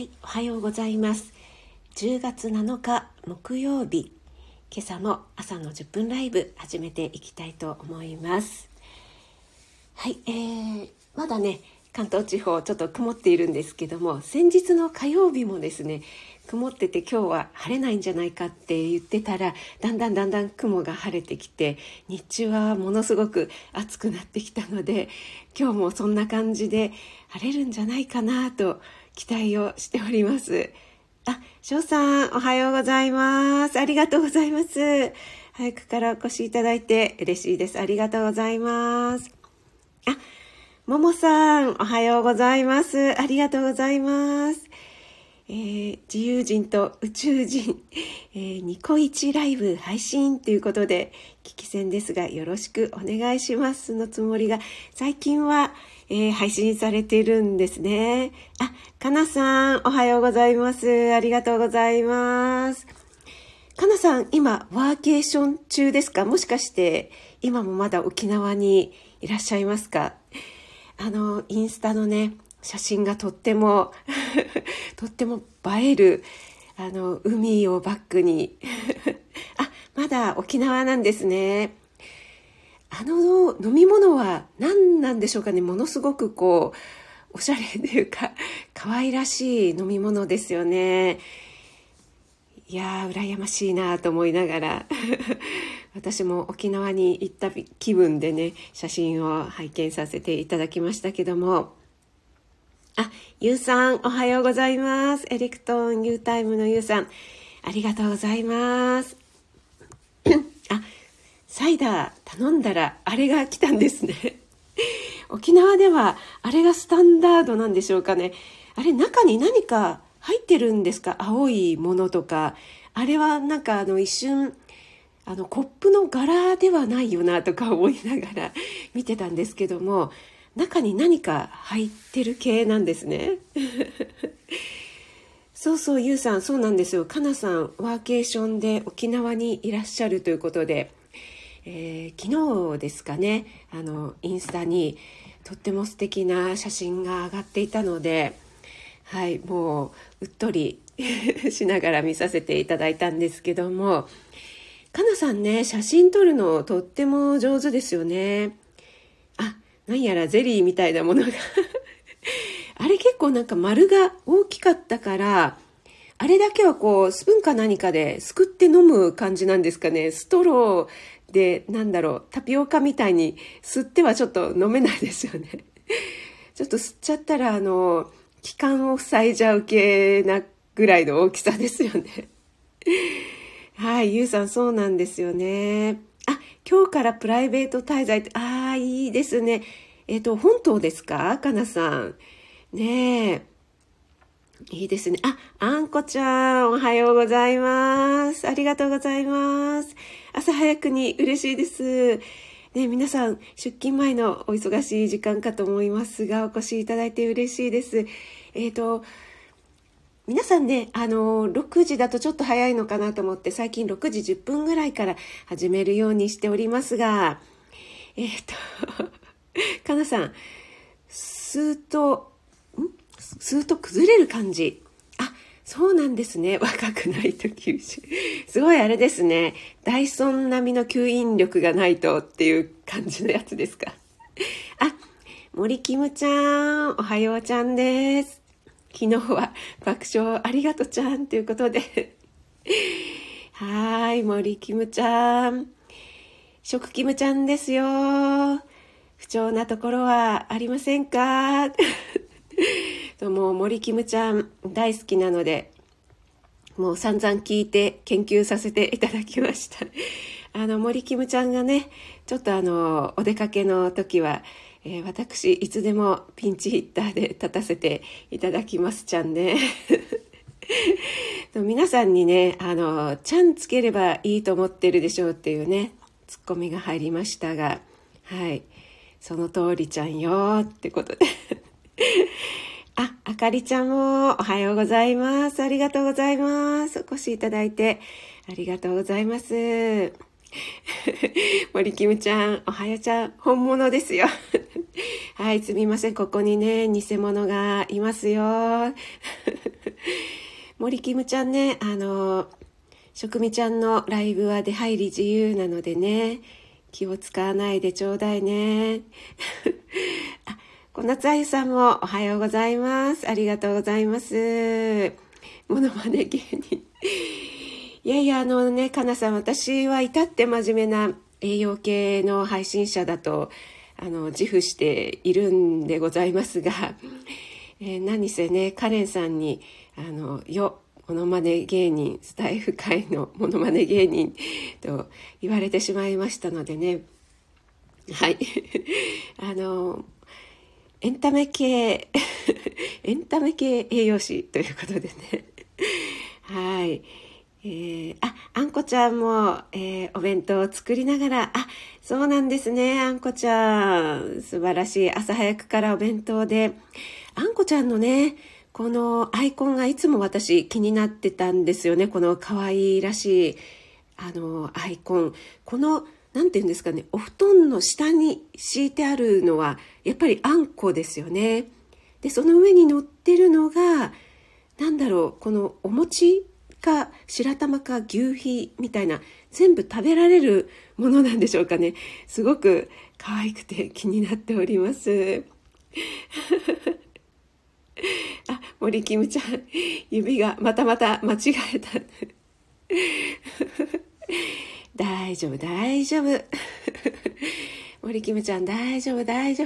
はい、おはようございます。10月7日木曜日、今朝も朝の10分ライブ始めていきたいと思います。はい、えー、まだね、関東地方ちょっと曇っているんですけども、先日の火曜日もですね、曇ってて今日は晴れないんじゃないかって言ってたら、だんだんだんだん雲が晴れてきて、日中はものすごく暑くなってきたので、今日もそんな感じで晴れるんじゃないかなと期待をしております。あ、翔さん、おはようございます。ありがとうございます。早くからお越しいただいて嬉しいです。ありがとうございます。あ、ももさん、おはようございます。ありがとうございます。えー自由人と宇宙人、えーニコイチライブ配信ということで、聞き戦ですが、よろしくお願いしますのつもりが、最近は、えー配信されているんですね。あ、かなさん、おはようございます。ありがとうございます。かなさん、今、ワーケーション中ですか？もしかして、今もまだ沖縄にいらっしゃいますか？あの、インスタのね、写真がとっても、とっても映える、あの、海をバックに。あ、まだ沖縄なんですね。あの飲み物は何なんでしょうかねものすごくこう、おしゃれというか、可愛らしい飲み物ですよね。いやー、羨ましいなと思いながら、私も沖縄に行った気分でね、写真を拝見させていただきましたけども、あ、ゆうさん、おはようございます。エレクトーン U タイムのゆうさん、ありがとうございます。サイダー頼んだらあれが来たんですね。沖縄ではあれがスタンダードなんでしょうかね。あれ中に何か入ってるんですか？青いものとか。あれはなんかあの一瞬、あのコップの柄ではないよなとか思いながら 見てたんですけども、中に何か入ってる系なんですね。そうそう、ゆうさん、そうなんですよ。かなさん、ワーケーションで沖縄にいらっしゃるということで、えー昨日ですかね、あの、インスタにとっても素敵な写真が上がっていたので、はい、もう、うっとり しながら見させていただいたんですけども、かなさんね、写真撮るのとっても上手ですよね。あ、なんやらゼリーみたいなものが。あれ結構なんか丸が大きかったから、あれだけはこう、スプーンか何かですくって飲む感じなんですかね。ストローで、なんだろう、タピオカみたいに吸ってはちょっと飲めないですよね。ちょっと吸っちゃったら、あの、気管を塞いじゃう系なぐらいの大きさですよね。はい、ゆうさんそうなんですよね。あ、今日からプライベート滞在って、ああ、いいですね。えっ、と、本島ですか？かなさん。ねえ。いいですね。あ、あんこちゃん、おはようございます。ありがとうございます。朝早くに嬉しいです。ね、皆さん、出勤前のお忙しい時間かと思いますが、お越しいただいて嬉しいです。えっ、と、皆さんね、あの、6時だとちょっと早いのかなと思って、最近6時10分ぐらいから始めるようにしておりますが、えっ、と、かなさん、吸うと、ん吸うと崩れる感じ。あ、そうなんですね。若くないと吸収。すごいあれですね。ダイソン並みの吸引力がないとっていう感じのやつですか。あ、森キムちゃん、おはようちゃんです。昨日は爆笑ありがとちゃんということで。はーい、森キムちゃん。食キムちゃんですよ。不調なところはありませんか？ともう森キムちゃん大好きなので、もう散々聞いて研究させていただきました。あの、森キムちゃんがね、ちょっとあの、お出かけの時は、えー私、いつでもピンチヒッターで 立たせていただきますちゃんね。皆さんにね、あの、ちゃんつければいいと思ってるでしょうっていうね、ツッコミが入りましたが、はい。その通りちゃんよってことで。あ、あかりちゃんもおはようございます。ありがとうございます。お越しいただいてありがとうございます。森キムちゃん、おはよちゃん、本物ですよ。はい、すみません。ここにね、偽物がいますよ。森キムちゃんね、あの、食味ちゃんのライブは出入り自由なのでね、気を使わないでちょうだいね。小夏あゆさんもおはようございます。ありがとうございます。ものまね芸人。いやいや、あのね、かなさん、私は至って真面目な栄養系の配信者だと、あの、自負しているんでございますが、えー、何せね、カレンさんに、あの、よ、モノマネ芸人、スタイフ界のモノマネ芸人と言われてしまいましたのでね、はい。あの、エンタメ系、エンタメ系栄養士ということでね、はい。えー、あ、あんこちゃんも、えー、お弁当を作りながら、あ、そうなんですね、あんこちゃん。素晴らしい。朝早くからお弁当で。あんこちゃんのね、このアイコンがいつも私気になってたんですよね。この可愛らしい、あの、アイコン。この、なんて言うんですかね、お布団の下に敷いてあるのは、やっぱりあんこですよね。で、その上に乗ってるのが、なんだろう、このお餅か白玉か牛皮みたいな全部食べられるものなんでしょうかね。すごく可愛くて気になっております。あ森キムちゃん指がまたまた間違えた。大丈夫大丈夫 森キムちゃん大丈夫大丈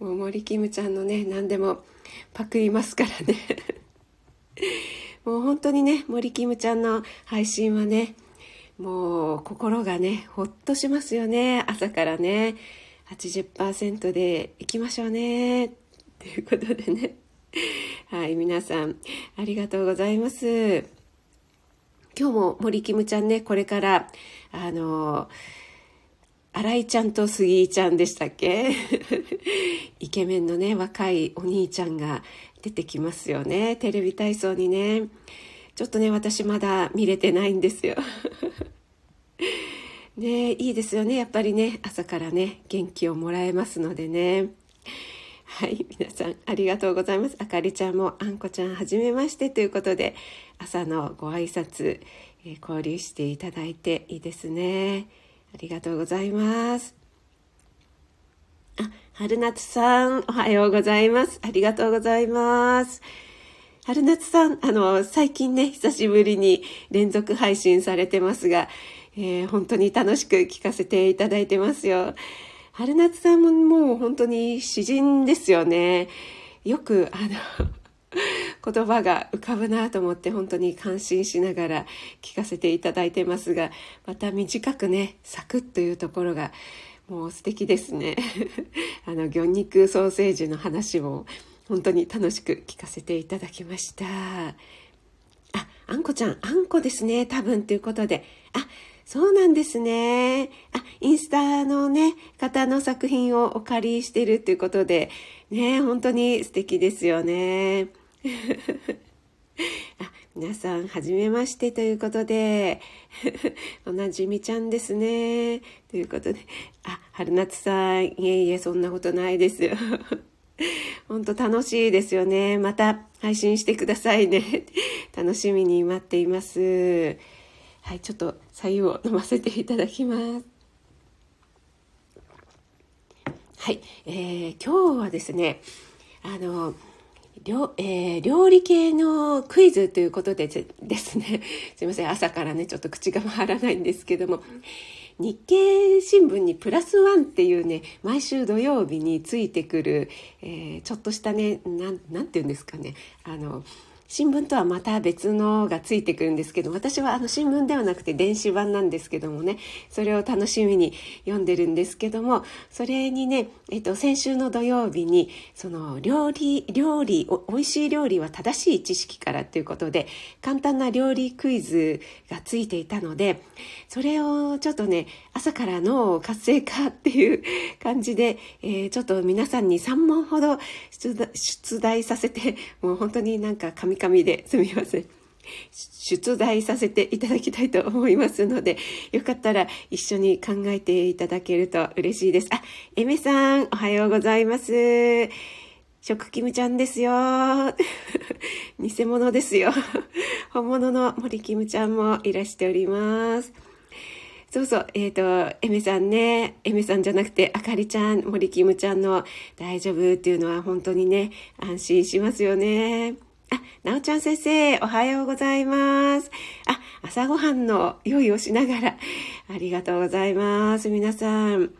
夫もう森キムちゃんのね何でもパクりますからねもう本当にね、森キムちゃんの配信はね、もう心がね、ほっとしますよね。朝からね、80%でいきましょうね。ということでね。はい、皆さん、ありがとうございます。今日も森キムちゃんね、これから、あの、新井ちゃんと杉井ちゃんでしたっけ？イケメンのね、若いお兄ちゃんが出てきますよね。テレビ体操にね。ちょっとね私まだ見れてないんですよ。ねいいですよね。やっぱりね朝からね元気をもらえますのでね。はい皆さんありがとうございます。あかりちゃんもあんこちゃんはじめましてということで朝のご挨拶、え、交流していただいていいですねありがとうございますあ、春夏さん、おはようございます。ありがとうございます。春夏さん、あの、最近ね、久しぶりに連続配信されてますが、えー、本当に楽しく聞かせていただいてますよ。春夏さんももう本当に詩人ですよね。よく、あの、言葉が浮かぶなと思って本当に感心しながら聞かせていただいてますがまた短くねサクッというところがもう素敵ですね。あの魚肉ソーセージの話も本当に楽しく聞かせていただきました。ああんこちゃんあんこですね多分ということで。あそうなんですね。あインスタのね方の作品をお借りしてるっていうことでね本当に素敵ですよね。あ皆さん、はじめましてということで、おなじみちゃんですね。ということで、あ、春夏さん、いえいえ、そんなことないですよ。本当楽しいですよね。また配信してくださいね。楽しみに待っています。はい、ちょっと左右を飲ませていただきます。はい、えー、今日はですね、あの、料,、えー、料理系のクイズということでですね。すいません。朝からねちょっと口が回らないんですけども。日経新聞にプラスワンっていうね毎週土曜日についてくる、えー、ちょっとしたねなんて言うんですかね。あの新聞とはまた別のがついてくるんですけど私はあの新聞ではなくて電子版なんですけどもねそれを楽しみに読んでるんですけどもそれにね、えっと、先週の土曜日にその料理料理お美味しい料理は正しい知識からということで簡単な料理クイズがついていたのでそれをちょっとね朝から脳活性化っていう感じで、えー、ちょっと皆さんに3問ほど出題させてもう本当になんか噛み噛みですみません。出題させていただきたいと思いますので、よかったら一緒に考えていただけると嬉しいです。あ、エメさん、おはようございます。食キムちゃんですよ。偽物ですよ。本物の森キムちゃんもいらしております。そうそう、えっ、ー、と、エメさんね、エメさんじゃなくて、あかりちゃん、森キムちゃんの大丈夫っていうのは本当にね、安心しますよね。あ、なおちゃん先生、おはようございます。あ、朝ごはんの用意をしながら、ありがとうございます。皆さん。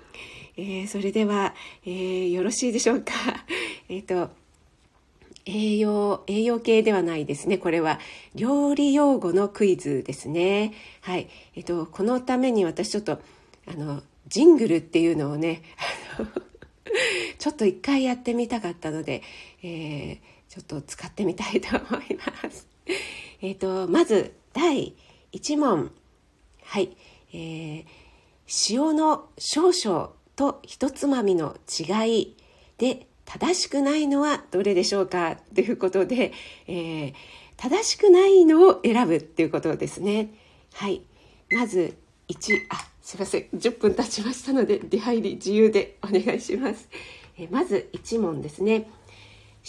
えー、それでは、えー、よろしいでしょうか？えっ、と、栄養、栄養系ではないですね。これは料理用語のクイズですね。はい。えっ、と、このために私ちょっと、あの、ジングルっていうのをね、ちょっと一回やってみたかったので、えー、ちょっと使ってみたいと思います。えっと、まず、第1問。はい。えー、塩の少々と一つまみの違いで正しくないのはどれでしょうかということで、えー、正しくないのを選ぶっていうことですね。はい。まず1、あ、すいません。10分経ちましたので、出入り自由でお願いします。えー、まず1問ですね。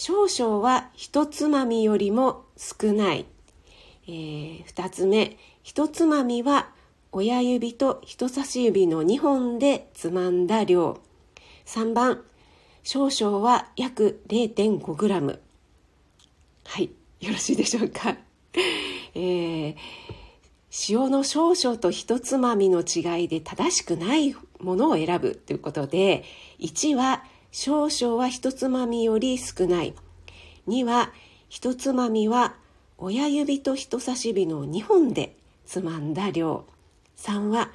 少々は一つまみよりも少ない。えー、2つ目、一つまみは親指と人差し指の2本でつまんだ量。3番、少々は約 0.5g。はい、よろしいでしょうか。えー、塩の少々と一つまみの違いで正しくないものを選ぶということで、1は少々は一つまみより少ない。2は一つまみは親指と人差し指の2本でつまんだ量。3は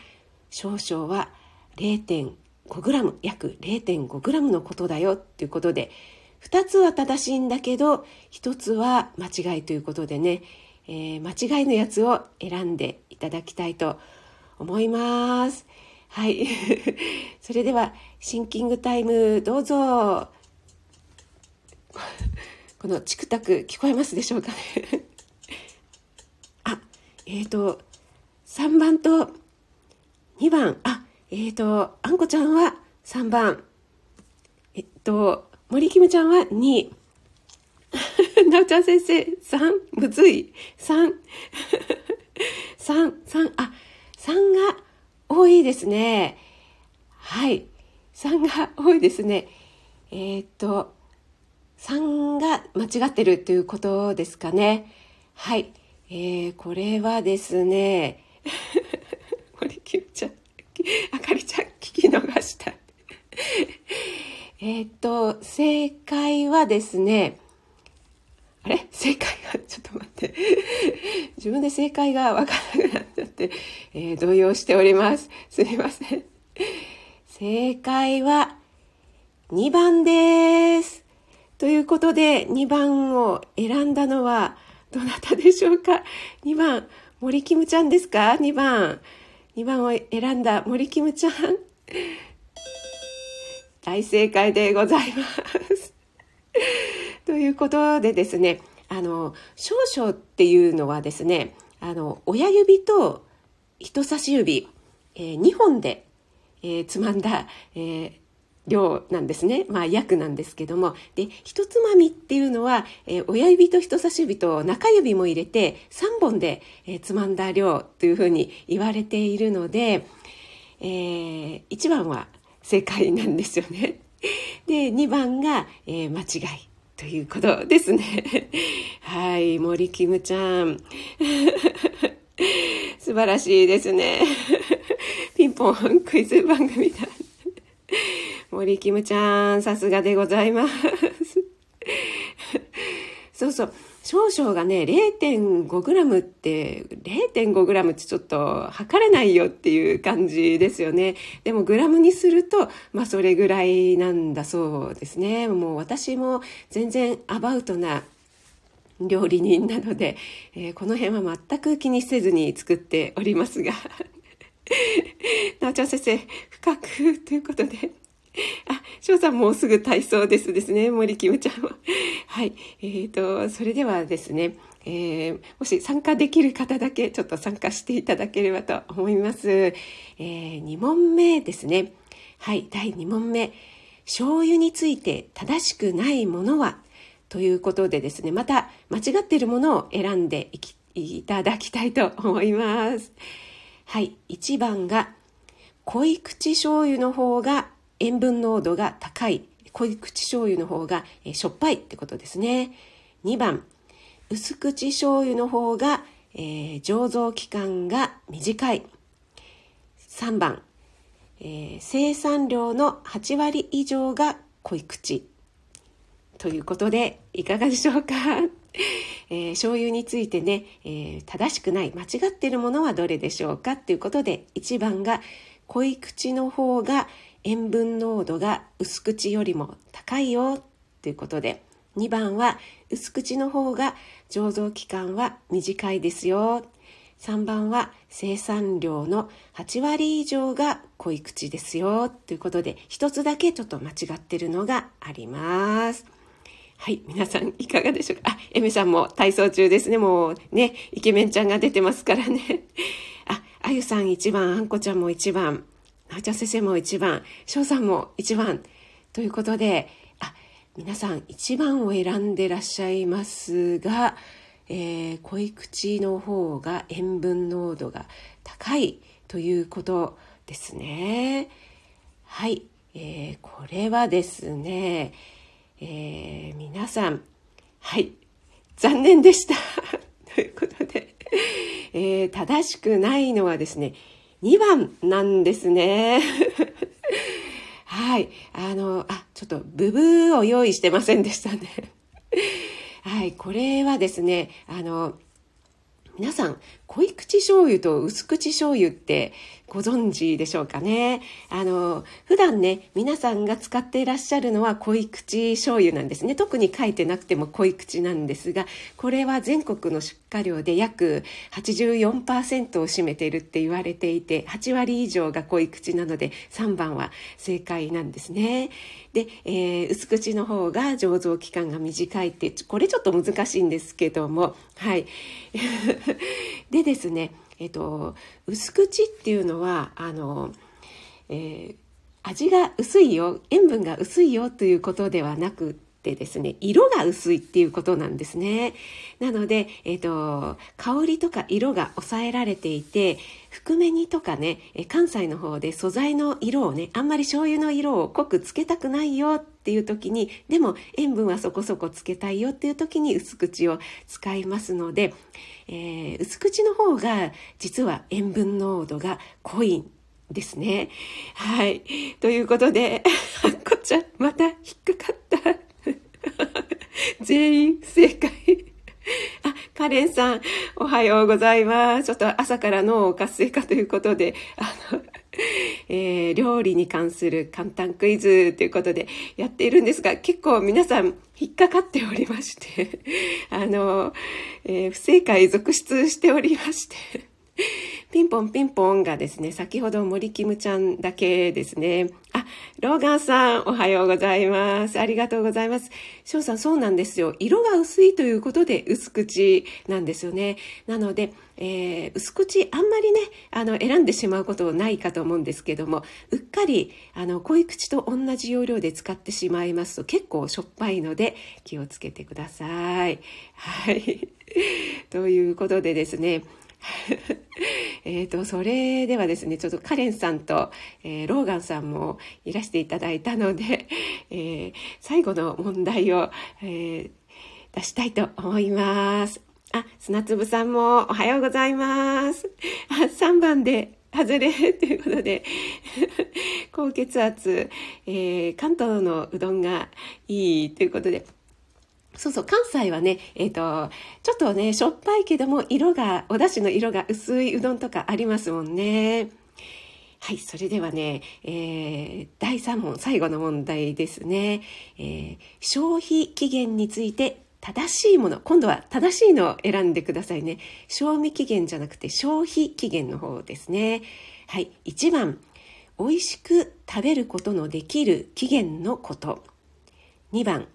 少々は 0.5g 約 0.5g のことだよっていうことで2つは正しいんだけど1つは間違いということでね、えー、間違いのやつを選んでいただきたいと思います。はい。それでは、シンキングタイム、どうぞ。このチクタク聞こえますでしょうかね。あ、えっ、ー、と、3番と2番、あ、えっ、ー、と、あんこちゃんは3番。えっと、森キムちゃんは2。なおちゃん先生、3、むずい。3。3、3、あ、3が多いですね。はい。3が多いですね。えー、っと、3が間違ってるということですかね。はい。えー、これはですね、森キムちゃん。あかりちゃん聞き逃した。えっと、正解はですね、あれ？正解が、ちょっと待って。自分で正解がわからなくなっちゃって、えー、動揺しております。すみません。正解は2番です。ということで、2番を選んだのはどなたでしょうか ?2 番、森キムちゃんですか ?2 番。2番を選んだ森キムちゃん。大正解でございます。ということでですね、あの、少々っていうのはですね、あの、親指と人差し指、えー、2本で、えー、つまんだ、えー、量なんですね。まあ、約なんですけども。で、一つまみっていうのは、えー、親指と人差し指と中指も入れて3本で、えー、つまんだ量というふうに言われているので、えー、1番は正解なんですよね。で、2番が、えー、間違いということですね。はい、森キムちゃん。素晴らしいですね。ピンポンクイズ番組だ。森キムちゃん、さすがでございます。そうそう。少々がね、0.5g って、0.5g ってちょっと測れないよっていう感じですよね。でもグラムにすると、まあそれぐらいなんだそうですね。もう私も全然アバウトな料理人なので、えー、この辺は全く気にせずに作っておりますが。なおちゃん先生、深くということで、あ、翔さんもうすぐ体操ですですね。森キムちゃんは。はい。えっ、ー、と、それではですね、えー、もし参加できる方だけちょっと参加していただければと思います。えー、2問目ですね。はい、第2問目。醤油について正しくないものはということでですね、また間違っているものを選んでいただきたいと思います。はい、1番が濃い口醤油の方が塩分濃度が高い。濃い口醤油の方が、えしょっぱいってことですね。2番、薄口醤油の方が、えー、醸造期間が短い。3番、えー、生産量の8割以上が濃い口。ということで、いかがでしょうか？えー、醤油についてね、えー、正しくない、間違ってるものはどれでしょうかっていうことで、1番が濃い口の方が塩分濃度が薄口よりも高いよということで、2番は薄口の方が醸造期間は短いですよ。3番は生産量の8割以上が濃い口ですよ。ということで、一つだけちょっと間違ってるのがあります。はい、皆さんいかがでしょうか？あ、エメさんも体操中ですね。もうね、イケメンちゃんが出てますからね。あ、あゆさん1番、あんこちゃんも1番、なおちゃん先生も1番、しょうさんも1番。ということで、あ皆さん1番を選んでらっしゃいますが、えー、濃い口の方が塩分濃度が高いということですね。はい、えー、これはですね、えー、皆さん、はい、残念でした。ということで、えー、正しくないのはですね、2番なんですね。はい。あの、あ、ちょっとブブーを用意してませんでしたね。はい。これはですね、あの、皆さん、濃い口醤油と薄口醤油ってご存知でしょうかね。あの、普段ね、皆さんが使っていらっしゃるのは濃い口醤油なんですね。特に書いてなくても濃い口なんですが、これは全国の出荷量で約84%を占めているって言われていて、8割以上が濃い口なので、3番は正解なんですね。で、えー、薄口の方が醸造期間が短いって、これちょっと難しいんですけども、はい。でですね、えっと、薄口っていうのはあの、えー、味が薄いよ塩分が薄いよということではなくってですね色が薄いっていうことなんですねなので、えっと、香りとか色が抑えられていて含め煮とかね関西の方で素材の色をねあんまり醤油の色を濃くつけたくないよっていう時にでも塩分はそこそこつけたいよっていう時に薄口を使いますのでえー、薄口の方が実は塩分濃度が濃いんですね。はい。ということで、こっちゃん、また引っかかった。全員正解。あ、カレンさん、おはようございます。ちょっと朝から脳活性化ということで、あの、えー、料理に関する簡単クイズということでやっているんですが、結構皆さん引っかかっておりまして、あの、えー、不正解続出しておりまして、ピンポンピンポンがですね、先ほど森キムちゃんだけですね。あ、ローガンさん、おはようございます。ありがとうございます。翔さん、そうなんですよ。色が薄いということで薄口なんですよね。なので、えー、薄口あんまりね、あの、選んでしまうことないかと思うんですけども、うっかり、あの、濃い口と同じ要領で使ってしまいますと結構しょっぱいので気をつけてください。はい。ということでですね、えっと、それではですね、ちょっとカレンさんと、えー、ローガンさんもいらしていただいたので、えー、最後の問題を、えー、出したいと思います。あ、砂粒さんもおはようございます。あ、3番で外れ ということで高血圧、えー、関東のうどんがいいということで、そうそう、関西はね、えっ、ー、と、ちょっとね、しょっぱいけども、色が、お出汁の色が薄いうどんとかありますもんね。はい、それではね、えー、第3問、最後の問題ですね。えー、消費期限について正しいもの、今度は正しいのを選んでくださいね。賞味期限じゃなくて消費期限の方ですね。はい、1番、美味しく食べることのできる期限のこと。2番、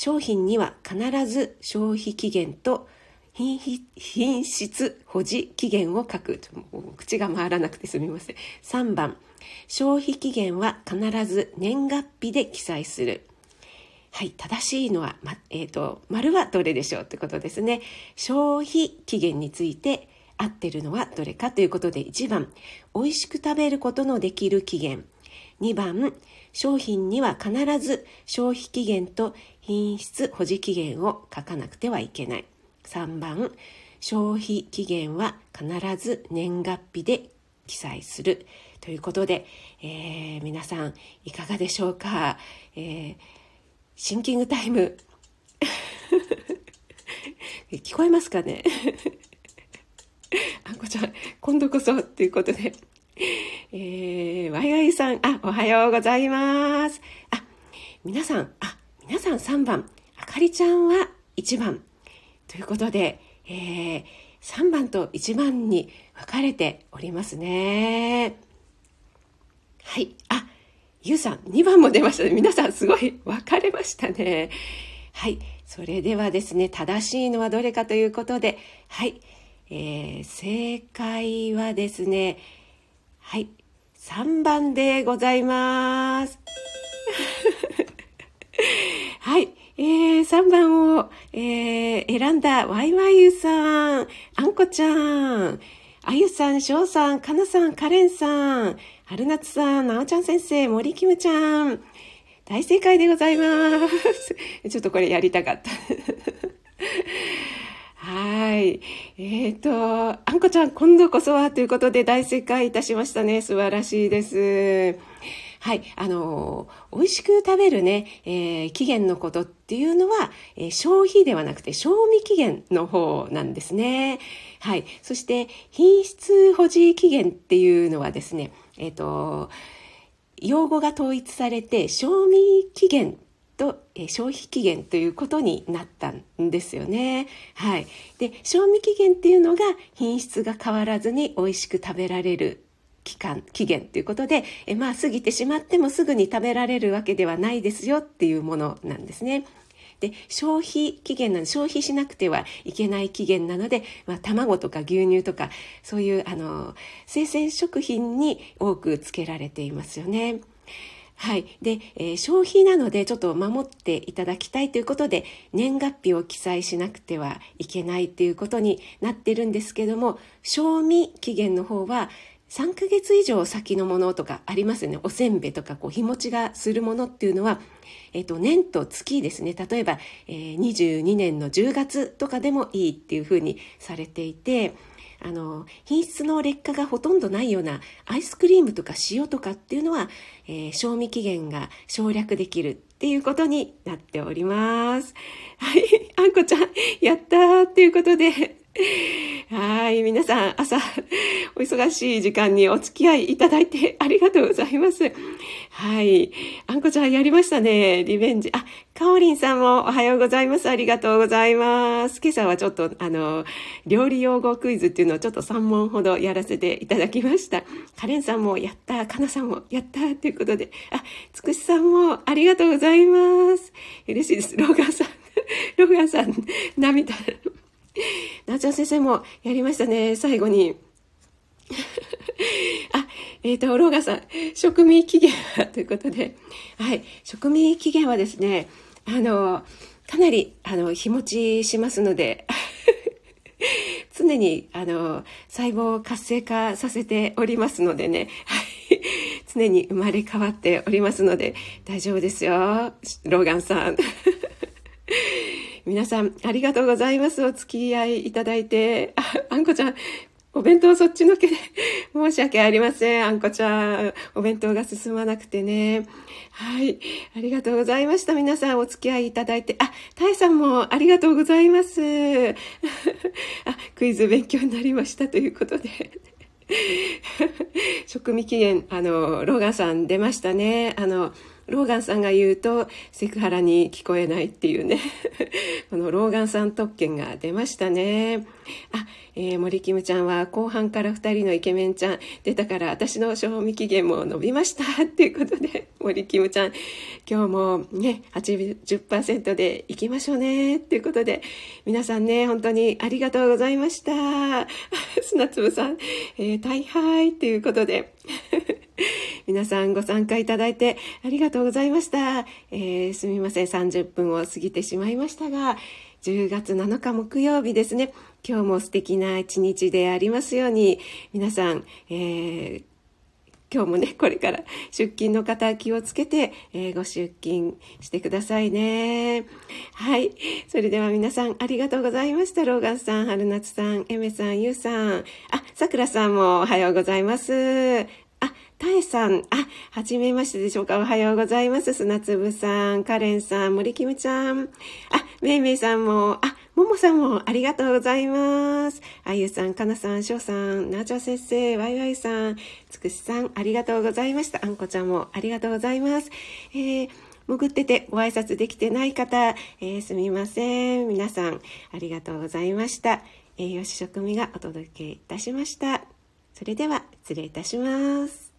商品には必ず消費期限と品質保持期限を書く。口が回らなくてすみません。3番、消費期限は必ず年月日で記載する。はい、正しいのは、ま、えっ、ー、と、丸はどれでしょうってことですね。消費期限について合ってるのはどれかということで、1番、美味しく食べることのできる期限。2番、商品には必ず消費期限と品質保持期限を書かなくてはいけない。3番、消費期限は必ず年月日で記載する。ということで、えー、皆さんいかがでしょうか、えー、シンキングタイム。聞こえますかね？あんこちゃん今度こそ。っていうことで。えー、ワイワイさんあおはようございますあ皆さんあ皆さん3番あかりちゃんは1番ということで、えー、3番と1番に分かれておりますね。はい。あ、ゆうさん、2番も出ましたね。皆さん、すごい分かれましたね。はい。それではですね、正しいのはどれかということで、はい。えー、正解はですね、はい。3番でございます。はい。えー、3番を、えー、選んだワイワイユさん、あんこちゃん、あゆさん、しょうさん、かなさん、かれんさん、春夏さん、なおちゃん先生、森きむちゃん、大正解でございます。ちょっとこれやりたかった。はい。えっ、ー、と、あんこちゃん、今度こそはということで大正解いたしましたね。素晴らしいです。はい。あの、美味しく食べるね、えー、期限のことっていうのは、えー、消費ではなくて賞味期限の方なんですね。はい。そして、品質保持期限っていうのはですね、えっ、と、用語が統一されて、賞味期限と、え消費期限ということになったんですよね。はい。で、賞味期限っていうのが品質が変わらずに美味しく食べられる期間、期限ということで、えまあ過ぎてしまってもすぐに食べられるわけではないですよっていうものなんですね。で消費期限なの消費しなくてはいけない期限なので、まあ、卵とか牛乳とかそういうあの生鮮食品に多くつけられていますよね。はい。で、えー、消費なのでちょっと守っていただきたいということで、年月日を記載しなくてはいけないということになってるんですけども、賞味期限の方は3ヶ月以上先のものとかありますよね。おせんべいとかこう日持ちがするものっていうのは、えっ、と、年と月ですね。例えば、えー、22年の10月とかでもいいっていうふうにされていて、あの、品質の劣化がほとんどないようなアイスクリームとか塩とかっていうのは、えー、賞味期限が省略できるっていうことになっております。はい、あんこちゃん、やったーっていうことで、はい。皆さん、朝、お忙しい時間にお付き合いいただいてありがとうございます。はい。あんこちゃんやりましたね。リベンジ。あ、かおりんさんもおはようございます。ありがとうございます。今朝はちょっと、あの、料理用語クイズっていうのをちょっと3問ほどやらせていただきました。カレンさんもやった。かなさんもやった。ということで。あ、つくしさんもありがとうございます。嬉しいです。ローガンさん。ローガンさん、涙。なちゃん先生もやりましたね、最後に。あ、えっ、ー、と、ローガさん、食味期限はということで、はい、食味期限はですね、あの、かなり、あの、日持ちしますので、常に、あの、細胞を活性化させておりますのでね、はい、常に生まれ変わっておりますので、大丈夫ですよ、ローガンさん。皆さん、ありがとうございます。お付き合いいただいて。あ、あんこちゃん、お弁当そっちのけで 申し訳ありません。あんこちゃん、お弁当が進まなくてね。はい。ありがとうございました。皆さんお付き合いいただいて。あ、タイさんもありがとうございます。あ、クイズ勉強になりましたということで。食味期限、あの、ロガさん出ましたね。あの、ローガンさんが言うとセクハラに聞こえないっていうね。このローガンさん特権が出ましたね。あ、えー、森キムちゃんは後半から2人のイケメンちゃん。出たから私の賞味期限も伸びました。っていうことで 森キムちゃん今日もね80%でいきましょうね。っていうことで皆さんね本当にありがとうございました。砂粒さん、えー、大敗っていうことで。皆さんご参加いただいてありがとうございました。えー、すみません、30分を過ぎてしまいましたが、10月7日木曜日ですね。今日も素敵な一日でありますように、皆さん、えー、今日もね、これから出勤の方気をつけて、えー、ご出勤してくださいね。はい。それでは皆さんありがとうございました。ローガンさん、春夏さん、エメさん、ユウさん。あ、さくらさんもおはようございます。たえさん、あ、はじめましてでしょうか。おはようございます。砂粒さん、カレンさん、森キムちゃん。あ、めいめいさんも、あ、ももさんもありがとうございます。あゆさん、かなさん、しょうさん、なーちゃん先生、わいわいさん、つくしさん、ありがとうございました。あんこちゃんもありがとうございます。えー潜っててご挨拶できてない方、えー、すみません。皆さん、ありがとうございました。栄養士食味がお届けいたしました。それでは、失礼いたします。